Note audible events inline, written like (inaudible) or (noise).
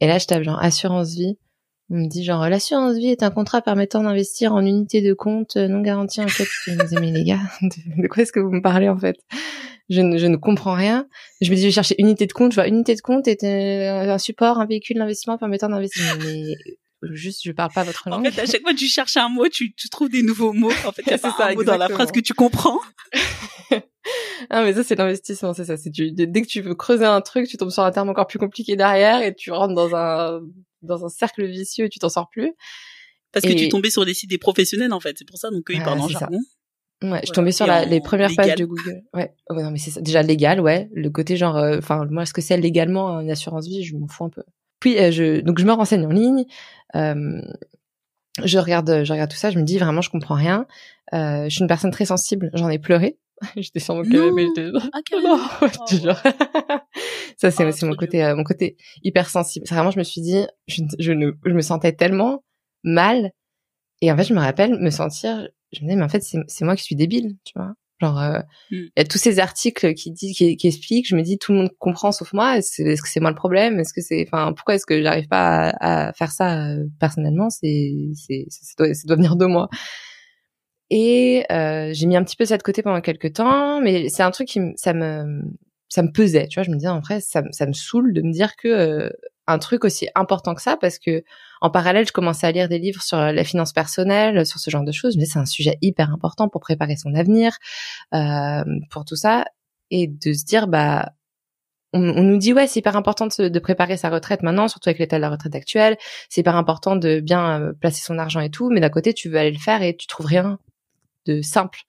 Et là, je tape genre assurance vie. On me dit genre l'assurance vie est un contrat permettant d'investir en unité de compte non garantie en dis mais les gars, (laughs) de quoi est-ce que vous me parlez en fait? Je ne, je ne comprends rien. Je me dis je vais chercher unité de compte. Je vois unité de compte est un support, un véhicule d'investissement permettant d'investir. Mais juste je parle pas votre langue. En fait, à chaque fois que tu cherches un mot, tu, tu trouves des nouveaux mots. En fait, (laughs) c'est ça, un mot dans la phrase que tu comprends. (laughs) ah mais ça c'est l'investissement, c'est ça. C'est dès que tu veux creuser un truc, tu tombes sur un terme encore plus compliqué derrière et tu rentres dans un dans un cercle vicieux et tu t'en sors plus. Parce que tu tombais sur les sites des professionnels en fait, c'est pour ça donc eux ils parlent en jargon. Ouais, je tombée sur la, les premières pages de Google. Ouais, ouais non mais c'est déjà légal, ouais. Le côté genre, euh, enfin moi ce que c'est légalement une assurance vie, je m'en fous un peu. Puis euh, je donc je me renseigne en ligne. Euh, je regarde, je regarde tout ça. Je me dis vraiment, je comprends rien. Euh, je suis une personne très sensible. J'en ai pleuré. (laughs) j'étais sur mon canapé. J'étais ah, (laughs) non, oh, (laughs) ça c'est oh, mon côté, euh, mon côté hyper sensible. Vraiment, je me suis dit, je, je, ne, je me sentais tellement mal. Et en fait, je me rappelle me sentir. Je me disais, mais en fait, c'est moi qui suis débile, tu vois. Genre, euh, hmm. il y a tous ces articles qui disent, qui, qui, expliquent. Je me dis, tout le monde comprend sauf moi. Est-ce, que c'est moi le problème? Est-ce que c'est, enfin, pourquoi est-ce que j'arrive pas à, à, faire ça euh, personnellement? C'est, c'est, ça doit, ça doit venir de moi. Et euh, j'ai mis un petit peu ça de côté pendant quelques temps, mais c'est un truc qui, ça me, ça me pesait. Tu vois, je me disais en vrai, ça, ça me saoule de me dire que euh, un truc aussi important que ça parce que en parallèle, je commençais à lire des livres sur la finance personnelle, sur ce genre de choses. Mais c'est un sujet hyper important pour préparer son avenir, euh, pour tout ça, et de se dire bah on, on nous dit ouais c'est hyper important de, de, préparer sa retraite maintenant, surtout avec l'état de la retraite actuelle. C'est hyper important de bien euh, placer son argent et tout, mais d'un côté tu veux aller le faire et tu trouves rien de simple.